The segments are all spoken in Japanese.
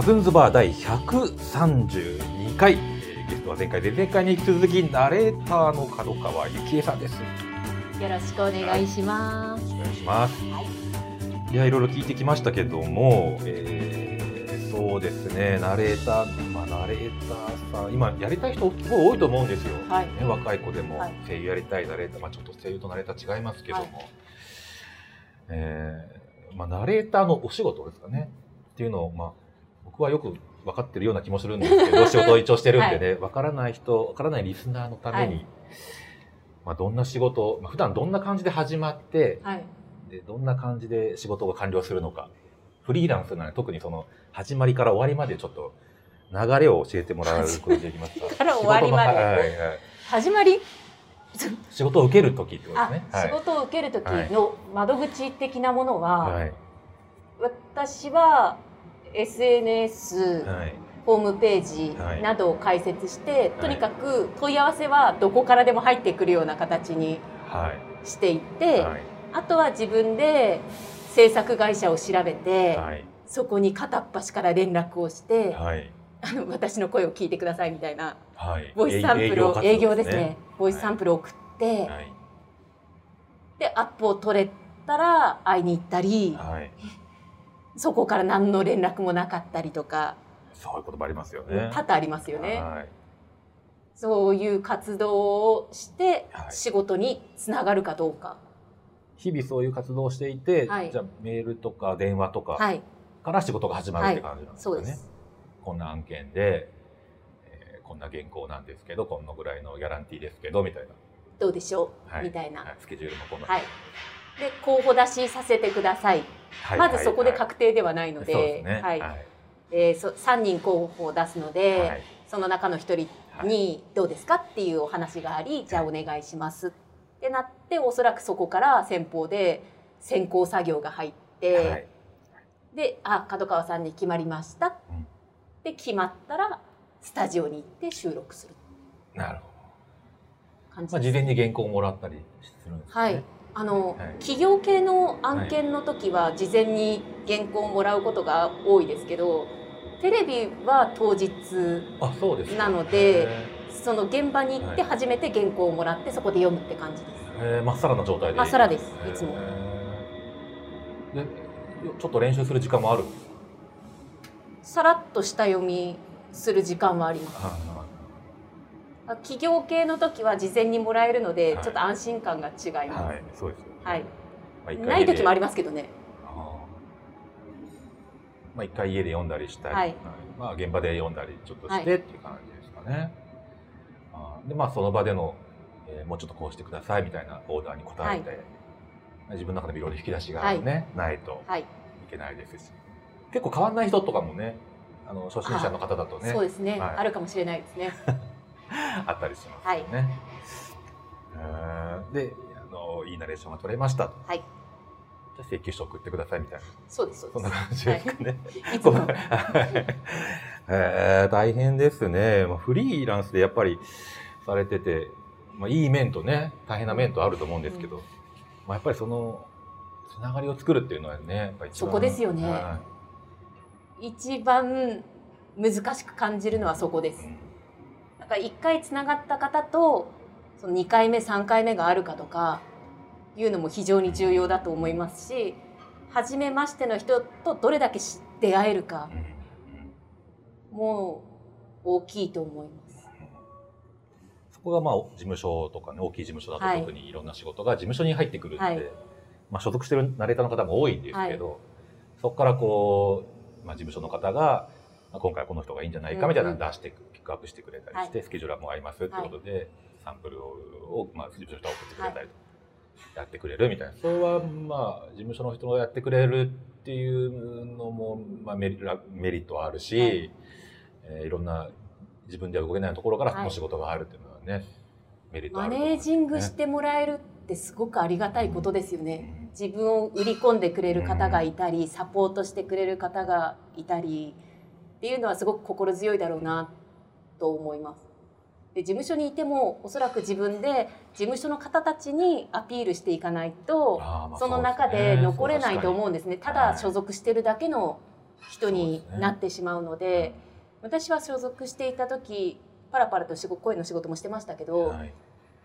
カズンズバー第132回、えーゲストは前回前々回に引き続きナレーターの角川幸恵さんです。よよろしくお願いします。お願いします。はい。いやいろいろ聞いてきましたけども、えーそうですねナレーターまあナレーターさん今やりたい人すごい多いと思うんですよ、はい。ね、若い子でもはい。声優やりたいナレーター、まあ、ちょっと声優とナレーター違いますけども、はい。えーまあ、ナレーターのお仕事ですかね。っていうのを、まあ、僕はよく分かってるような気もするんですけど仕事を一応してるんでね、分からない人分からないリスナーのために、はい。まあ、どんな仕事、まあ、普段どんな感じで始まってはい。でどんな感じで仕事が完了するのか。フリーランスなので特にその始まりから終わりまでちょっと流れを教えてもらうことできますか。から終わりまで。はいはい始まり、仕事を受ける時ってことであすね、はい。仕事を受ける時の窓口的なものは、はい。私は SNS、はい。ホームページはい。などを開設して、とにかく問い合わせはどこからでも入ってくるような形にはい。していって、はい。あとは自分で制作会社を調べて、はい。そこに片っ端から連絡をして、はい。あの私の声を聞いてくださいみたいなはい。ボイスサンプルを営業ですね。ボイスサンプルを送って、はい。でアップを取れたら会いに行ったりはいそこから何の連絡もなかったりとか。そういうこともありますよね。多々ありますよね。はい。そういう活動をしてはい。仕事につながるかどうか。日々そういう活動をしていて、はい。じゃあメールとか電話とかはい、から仕事が始まるって感じなんですかね、そうです。こんな案件で、えーこんな原稿なんですけどこのぐらいのギャランティーですけどみたいな、どうでしょう、はい。みたいな。はい。スケジュールもこんな、はい。で候補出しさせてください。はい。まずそこではい。確定ではないので、そうですね。はい。はい。えー、そ3人候補を出すので、はい。その中の1人にどうですかっていうお話があり、じゃあお願いします。ってなっておそらくそこから先方で選考作業が入って、はい。であ角川さんに決まりました、うん。で決まったらスタジオに行って収録する。なるほ感じど、まあ。事前に原稿をもらったりするんですかね。はい、あの、はい。企業系の案件の時は事前に原稿をもらうことが多いですけどテレビは当日あそうですか。なのでへその現場に行ってはい。初めて原稿をもらってそこで読むって感じです。ーへー。まっさらな状態で。まっさらですいつも。でちょっと練習する時間もある？さらっと下読みする時間はあります。は企業系の時は事前にもらえるのではい。ちょっと安心感が違いい、ます。はい、そうです。よね、はい、まあない時もありまますけどね。まあ、一回家で読んだりしたり、はい。まあ、現場で読んだりちょっとしはい。てっていう感じですかね。あー。でまあその場での、えーもうちょっとこうしてくださいみたいなオーダーに応えて、自分の中でいろいろ引き出しがね、ないとはい、いけないですし。結構変わんない人とかもねあの初心者の方だとね。そうですね、はい。あるかもしれないですね。あったりしますよね。へー。であのいいナレーションが取れましたと。はい、じゃあ請求書送ってくださいみたいな。そうですそうでそんな感じですかね。す。い。えー大変ですね。まあ、フリーランスでやっぱりされてて、まあ、いい面とね、大変な面とあると思うんですけど、まあ、やっぱりその、つながりを作るっていうのはね、やっぱ一番そこですよね。は一番難しく感じるのはそこです。い。うんなんか1回つながった方とその2回目3回目があるかとかいうのも非常に重要だと思いますし初めましての人とどれだけし出会えるかもう大きいと思います。そこがまあ事務所とかね大きい事務所だとはい。特にいろんな仕事が事務所に入ってくるって、はい。まあ、所属してるナレーターの方も多いんですけど、そこからこう、まあ、事務所の方が、まあ、今回この人がいいんじゃないかみたいなのを出してく、ピックアップしてくれたりして、スケジューラーも合いますってことで、サンプルを、まあ、事務所の人が送ってくれたりと、やってくれるみたいな。それはまあ事務所の人がやってくれるっていうのも、まあ、メリメリットはあるし、はい。いえーいろんな自分では動けないところからはい。の仕事があるっていうのはね、メリットあマると思うんネージングしてもらえるってすごくありがたいことですよね。うん。自分を売り込んでくれる方がいたり、サポートしてくれる方がいたりっていうのはすごく心強いだろうなと思います。で事務所にいてもおそらく自分で事務所の方たちにアピールしていかないとその中で残れないと思うんですね。ただ所属してるだけの人になってしまうので私は所属していた時パラパラと仕事声の仕事もしてましたけど、はい。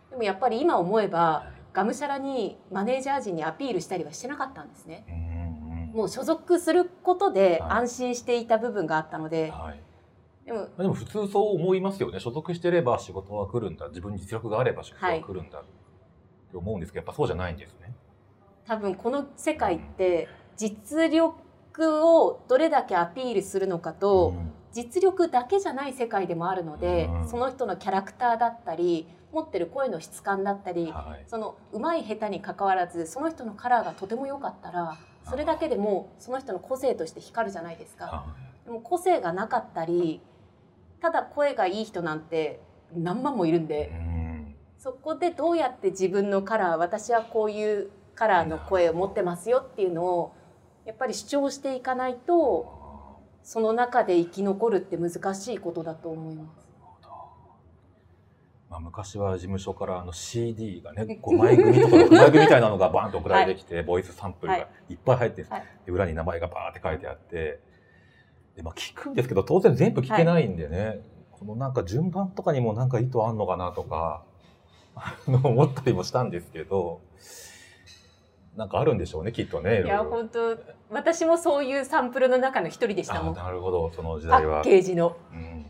でもやっぱり今思えばがむしゃらにマネージャー陣にアピールしたりはしてなかったんですね。もう所属することではい。安心していた部分があったので、はいでもでも普通そう思いますよね。所属してれば仕事は来るんだ。自分に実力があれば仕事は来るんだって思うんですけど、やっぱそうじゃないんですね。多分この世界って実力をどれだけアピールするのかと、うん。実力だけじゃない世界でもあるので、うん。その人のキャラクターだったり持ってる声の質感だったり、はい。その上手い下手に関わらずその人のカラーがとても良かったらそれだけでもうその人の個性として光るじゃないですか。はでも個性がなかったりただ声がいい人なんて何万もいるんいでうん。そこでどうやって自分のカラー私はこういうカラーの声を持ってますよっていうのをやっぱり主張していかないとその中で生き残るって難しいことだと思います。まあ、昔は事務所からあの CD がね5枚組とか6枚組みたいなのがバーンと送られてきて、ボイスサンプルがいっぱい入ってはい。で裏に名前がバーって書いてあってで、まあ、聞くんですけど当然全部聞けないんでね、このなんか順番とかにもなんか意図あんのかなとか 思ったりもしたんですけどなんかあるんでしょうねきっとねいやろ。本当私もそういうサンプルの中の一人でしたもあん。なるほどその時パ代はッ。ケージの。うん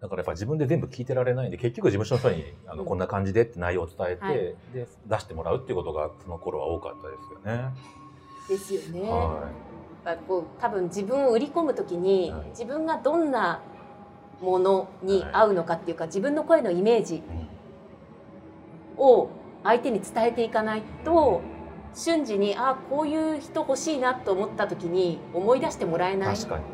だからやっぱ自分で全部聞いてられないんで結局事務所の人にあの、うんこんな感じでって内容を伝えて、はいで出してもらうっていうことがその頃は多かったですよね。ですよね。はやこう多分自分を売り込むときに、はい。自分がどんなものに合うのかっていうか、自分の声のイメージを相手に伝えていかないと瞬時にあこういう人欲しいなと思った時に思い出してもらえない。確かに。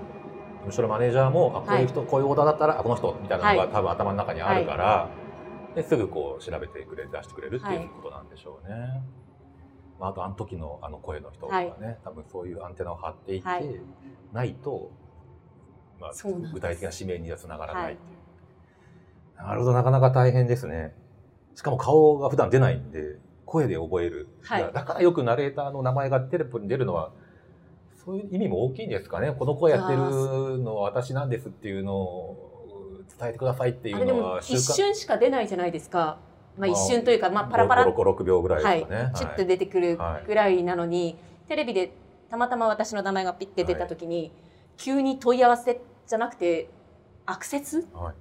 むしろマネージャーもあこうい。う人、こういうオーダーだったらあこの人みたいなのが、はい。多分頭の中にあるから、ですぐこう調べてくれ出してくれるっていうことなんでしょうね。まあ、あとあの時のあの声の人とかね、多分そういうアンテナを張っていて、はい。ないと、まあ具体的な指名にはつながらないっていう、なるほどなかなか大変ですね。しかも顔が普段出ないんで声で覚える、はい。やだからよくナレーターの名前がテレポに出るのはそういう意味も大きいんですかね。この声やってるのは私なんですっていうのを伝えてくださいっていうのは一瞬しか出ないじゃないですか、まあ、一瞬というか、まあ、パラパラ。56秒ぐらいはいですかね、チュッと出てくるはい。ぐらいなのに、テレビでたまたま私の名前がピッて出た時に、急に問い合わせじゃなくてアクセス？はい。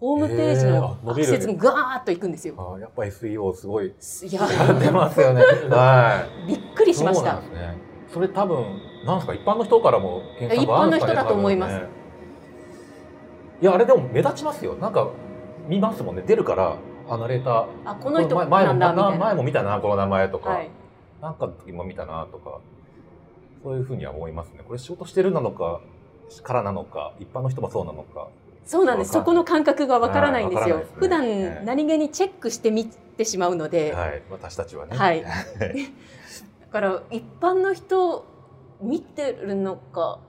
ホームページのアクセスにガーッといくんですよ。あやっぱ SEO すごいいややってますよね。はい。びっくりしました。そね。それ多分、なんですか、一般の人からも検索あるんですかね一般の人だと思います。ね。いや、あれでも目立ちますよ。なんか、見ますもんね。出るから、あナレーター。あこの人前前もなんだみたいな。前も見たな、この名前とか。はい、なんかの時も見たな、とか。そういうふうには思いますね。これ仕事してるなのか、からなのか、一般の人もそうなのか。そうなんです。そこの感覚がわからないんですよ。はいわ普段何気にチェックしてみてしまうので、はい。私たちはね。はい だから一般の人見てるのか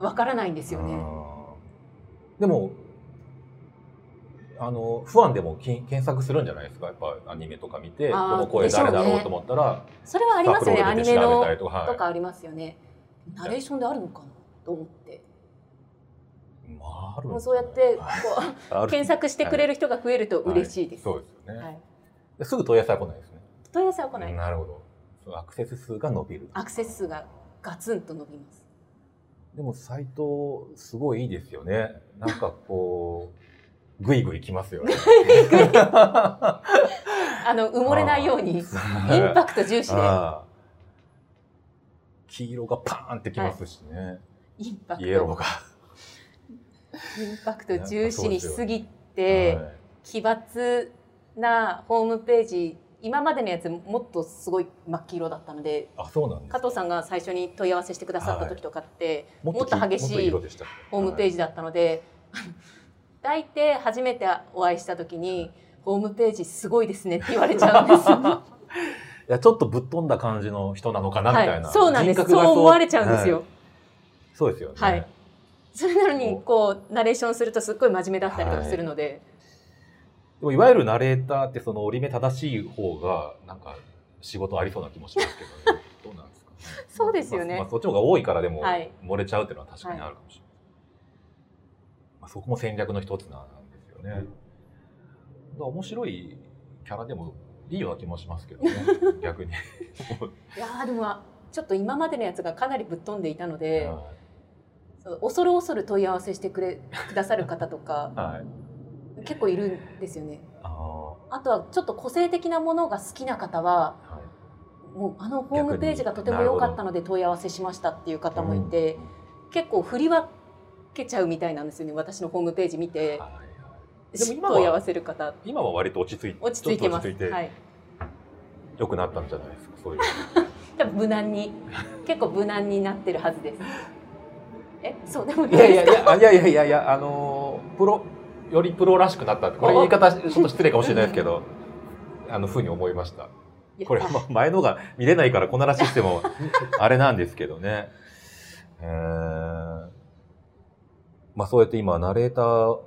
わからないんですよね。うんでもあの不安でもき検索するんじゃないですか？やっぱアニメとか見てこの声誰だろうと思ったら、それはありますよね。アニメのとか,、ありますよね。ナレーションであるのかな？と思って。まああるんもうですそうやってこう 検索してくれる人が増えると嬉しいです。そうですよね、はい。ですぐ問い合わせは来ないですね問い合わせは来ない。なるほどアクセス数が伸びるアクセス数がガツンと伸びます。でもサイトすごいいいですよねなんかこうぐいぐいきますよね。あの埋もれないようにインパクト重視で。黄色がパーンってきますしね、インパクト。イエローが。インパクト重視にしすぎてはい奇抜なホームページ今までのやつもっとすごい真っ黄色だったのであ、そうなんです加藤さんが最初に問い合わせしてくださった時とかって、ももっと激しいもっと色でしたホームページ。ジだったので、大抵初めてお会いした時に「ホームページすごいですね」って言われちゃうんですよ。いや、ちょっとぶっ飛んだ感じの人なのかなみたいな。はい、そうなんですそう思われちゃうんですよ。はいそうですよね。はいそれなのにこうナレーションするとすっごい真面目だったりとかするので、でもいわゆるナレーターってその折り目正しい方がなんか仕事ありそうな気もしますけどね。どうなんですか。そうですよね、まあ、まあ、そっちの方が多いからでもはい漏れちゃうっていうのは確かにあるかもしれない、まあ、そこも戦略の一つなんですよね、面白いキャラでもいいような気もしますけどね。逆に、いやーでもちょっと今までのやつがかなりぶっ飛んでいたので、そう恐る恐る問い合わせしてくれくださる方とかはい、結構いるんですよね。あとはちょっと個性的なものが好きな方ははい。もうあのホームページがとても良かったので問い合わせしましたっていう方もいて、結構振り分けちゃうみたいなんですよね私のホームページ見て。はい。はいでも今は問い合わせる方。今は割と落ち着いて落ち着いてます。てはい、良くなったんじゃないですかそういう。多分無難に結構無難になってるはずです。えそうでもいやいやいやいやいやいやいやあのープロよりプロらしくなったこれ言い方ちょっと失礼かもしれないですけど あのふうに思いました。これ、ま、前のが見れないからこんならしいしてもあれなんですけどね。えーまあそうやって今ナレーター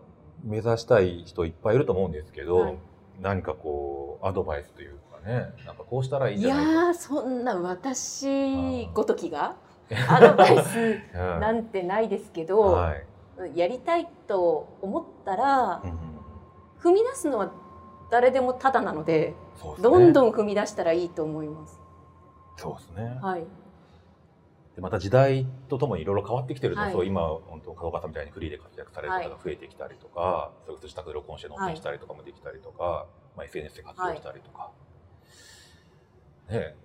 目指したい人いっぱいいると思うんですけど、はい。何かこうアドバイスというかねなんかこうしたらいいじゃないか。やーそんな私ごときがアドバイス うん。なんてないですけど、はい。やりたいと思ったらうんうん踏み出すのは誰でもただなのでね。どんどん踏み出したらいいと思います。そうですね。はい、でまた時代とともにいろいろ変わってきてるの、はい。そう今本当門岡さんみたいにフリーで活躍される方が増えてきたりとか、それこそ自宅で録音して納品したりとかもできたりとか、まあ、SNS で活用したりとか、ね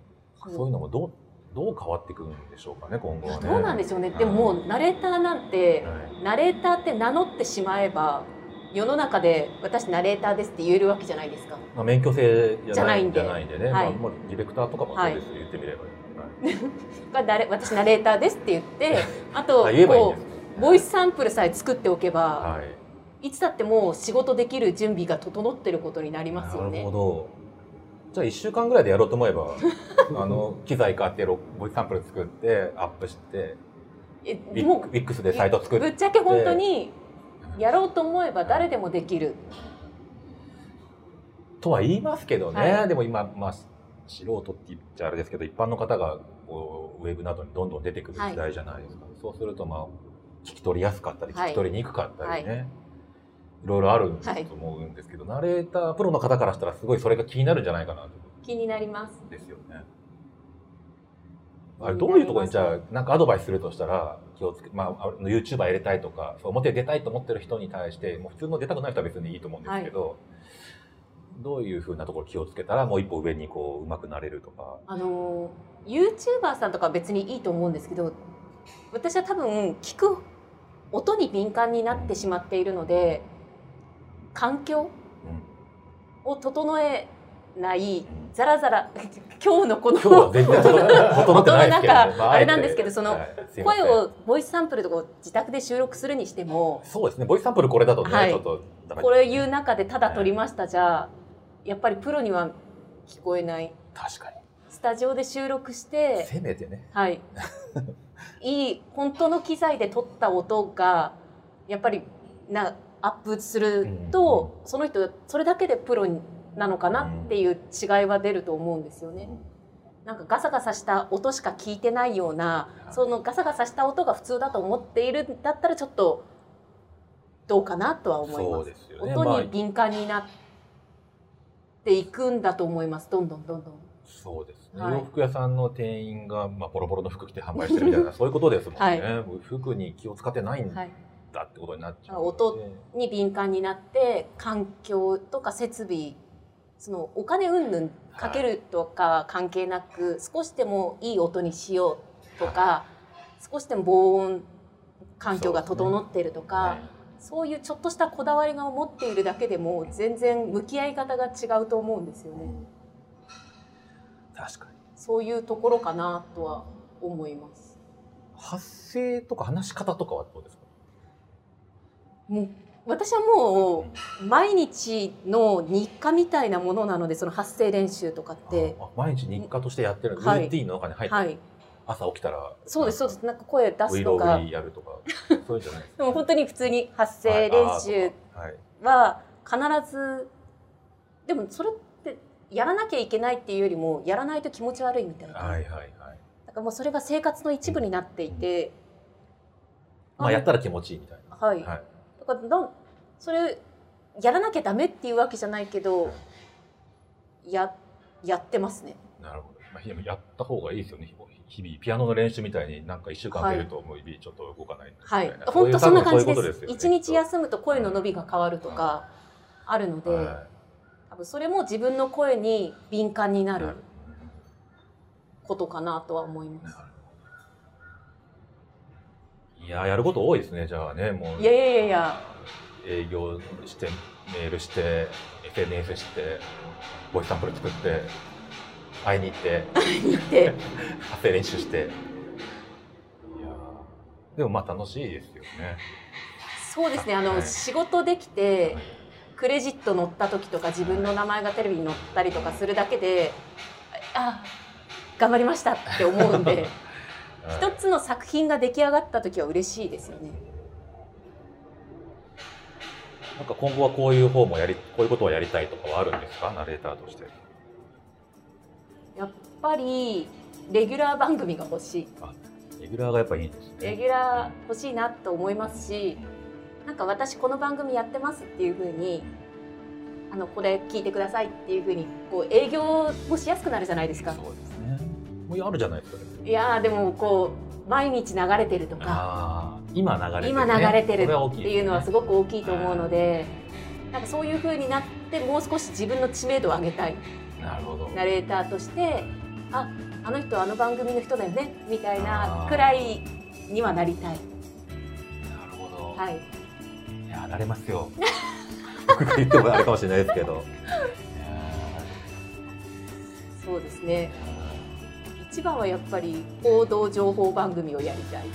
そういうのもどうどう変わっていくんでしょうかね今後はね。どうなんでしょうね。でももうナレーターなんてはい。ナレーターって名乗ってしまえば世の中で私ナレーターですって言えるわけじゃないですか。まあ、免許制じゃないじゃないんでじゃないんで。ね、はい。まあ、ディレクターとかもそうです、言ってみれば、はい が誰私ナレーターですって言って あとこうボイスサンプルさえ作っておけば、はい。い、つだってもう仕事できる準備が整ってることになりますよなるねほど。じゃあ1週間ぐらいでやろうと思えば あの機材買ってロボイスサンプル作ってアップしてえもックウィックスでサイト作って。うぶっちゃけ本当にやろうと思えば誰でもできる。とは言いますけどね、はい。でも今、まあ、素人って言っちゃあれですけど一般の方がこうウェブなどにどんどん出てくる時代じゃないですか、そうするとまあ聞き取りやすかったりはい。聞き取りにくかったりね、、はい。ろいろあるはい。と思うんですけど、ナレータープロの方からしたらすごいそれが気になるんじゃないかなと気になります。ですよね。あれどういうところにじゃあなんかアドバイスするとしたら気をつけ、まあ、YouTuber やりたいとかそう表に出たいと思ってる人に対してもう普通の出たくない人は別にいいと思うんですけど、どういうふうなところ気をつけたらもう一歩上にこう上手くなれるとか。あの YouTuber さんとかは別にいいと思うんですけど私は多分聞く音に敏感になってしまっているので環境を整えないザラザラ 今日のこの音の中まああれなんですけどその声をボイスサンプルとかを自宅で収録するにしてもそうですね。ボイスサンプルこれだとね、はい。ちょっとこれいう中でただ撮りましたじゃやっぱりプロには聞こえない。確かに。スタジオで収録してせめてね。はい。いい本当の機材で撮った音がやっぱりなアップすると、その人それだけでプロなのかなっていう違いは出ると思うんですよね。なんかガサガサした音しか聞いてないようなそのガサガサした音が普通だと思っているんだったらちょっとどうかなとは思いそうます。ですよね。音まあに敏感になっていくんだと思います。どんどんどんどん。そうですね、はい洋服屋さんの店員が、まあ、ボロボロの服着て販売してるみたいな そういうことですもんね、はい服に気を使ってないんはい。だってことになっちゃうので、音に敏感になって環境とか設備そのお金云々かけるとか関係なく、少しでもいい音にしようとか、少しでも防音環境が整ってるとかそう,、いうちょっとしたこだわりが持っているだけでも全然向き合い方が違うと思うんですよね。確かに。そういうところかなとは思います。発声とか話し方とかはどうですか？もう私はもう毎日の日課みたいなものなのでその発声練習とかって。あ毎日日課としてやってる、はい。ルーティンの中に入ってる、はい。朝起きたらそうですそうです。なんか声出ウイロウすとかリやるとかそういうんじゃないですでも本当に普通に発か声練習は必ずでもそれってやらなきゃいけないっていうよりもやらないと気持ち悪いみたいな、はいはいはい。だからもうそれが生活の一部になっていて、まあやったら気持ちいいみたいな。はい、はい。だからなんそれやらなきゃダメっていうわけじゃないけどややってますね。なるほど。まあ、やった方がいいですよね。日々ピアノの練習みたいになんか一週間空けるともう指ちょっと動かないはい。みたいな本当そんな感じです。一日休むと声の伸びが変わるとかあるので、は多分それも自分の声に敏感にない。ることかなとは思います。いやーやること多いですねじゃあねもう。いやいやいやいや。営業してメールして SNS してボイスサンプル作って会いに行って。言って。発声練習して。いやー。でもまあ楽しいですよね。そうですね。あの、はい。仕事できてクレジット載った時とか自分の名前がテレビに載ったりとかするだけであ頑張りましたって思うんで 一つの作品が出来上がった時は嬉しいですよね。なんか今後はこういう方もやりこういうことをやりたいとかはあるんですか？ナレーターとしてやっぱりレギュラー番組が欲しい。レギュラーがやっぱいいんですね。レギュラー欲しいなと思いますしなんか私この番組やってますっていうふうにあのこれ聞いてくださいっていうふうにこう営業もしやすくなるじゃないですか。そうですね。もうあるじゃないですか。いやーでもこう毎日流れてるとか。今流れてる、ね、今流れてるっていうのはすごごく大きいと思うのでなんかそういうふうになってもう少し自分の知名度を上げたいい。なるほどナレーターとしてああの人はあの番組の人だよねみたいなくらいにはなりたい。なるほど、はい。いやなれますよ。僕が言ってもあれかもしれないですけど。そうですね。ー一番はやっぱり報道情報番組をやりたい。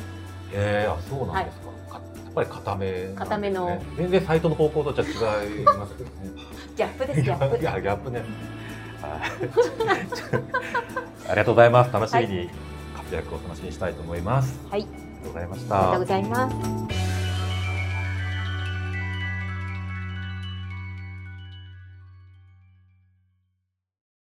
えー、あそうなんですか、かやっぱり固めね。固めの。全然サイトの方向とじゃ違いますよね。ギャップですギャップ。いやギャップね。はいありがとうございます。楽しみに活躍を楽しみにしたいと思います、はい。ありがとうございましありがとうたございます